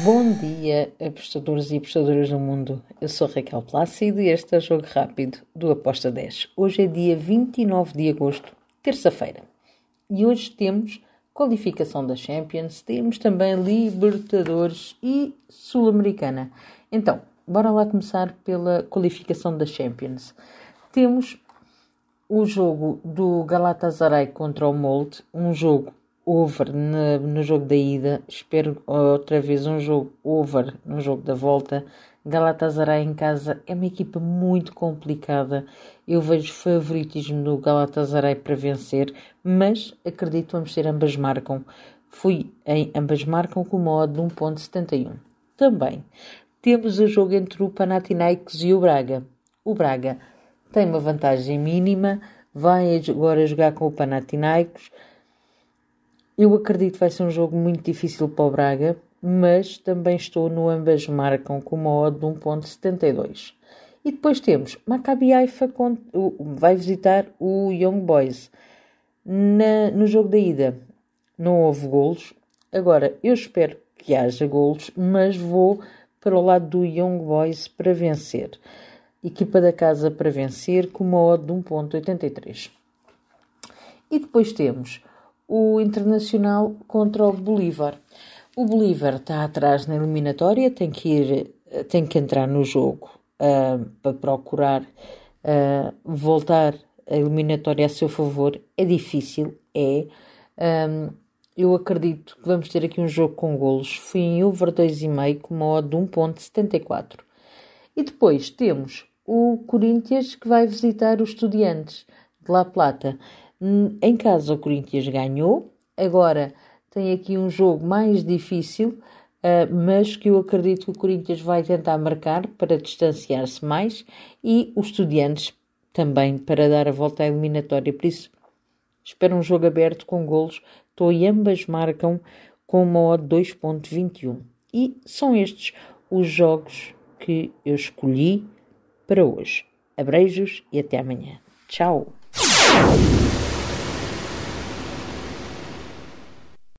Bom dia, apostadores e apostadoras do mundo. Eu sou Raquel Plácido e este é o Jogo Rápido do Aposta 10. Hoje é dia 29 de agosto, terça-feira. E hoje temos qualificação da Champions, temos também Libertadores e Sul-Americana. Então, bora lá começar pela qualificação da Champions. Temos o jogo do Galatasaray contra o Molde, um jogo over no, no jogo da ida, espero outra vez um jogo over no jogo da volta. Galatasaray em casa é uma equipa muito complicada. Eu vejo favoritismo do Galatasaray para vencer, mas acredito que vamos ter ambas marcam. Fui em ambas marcam com uma odd de 1.71. Também temos o jogo entre o Panathinaikos e o Braga. O Braga tem uma vantagem mínima, vai agora jogar com o Panathinaikos eu acredito que vai ser um jogo muito difícil para o Braga, mas também estou no ambas marcam com uma odd de 1.72. E depois temos Maccabi Haifa vai visitar o Young Boys. Na, no jogo da ida não houve golos. Agora, eu espero que haja golos, mas vou para o lado do Young Boys para vencer. Equipa da casa para vencer com uma odd de 1.83. E depois temos o Internacional contra o Bolívar. O Bolívar está atrás na eliminatória, tem que ir, tem que entrar no jogo uh, para procurar uh, voltar a eliminatória a seu favor. É difícil, é. Um, eu acredito que vamos ter aqui um jogo com golos. Fui em over 2,5 com uma odd de 1.74. E depois temos o Corinthians que vai visitar os Estudiantes de La Plata. Hum, em casa, o Corinthians ganhou. Agora tem aqui um jogo mais difícil, uh, mas que eu acredito que o Corinthians vai tentar marcar para distanciar-se mais e os Estudiantes também para dar a volta à eliminatória. Por isso, espero um jogo aberto com golos. Estou e ambas marcam com uma odd 2.21. E são estes os jogos que eu escolhi para hoje. Abreijos e até amanhã. Tchau!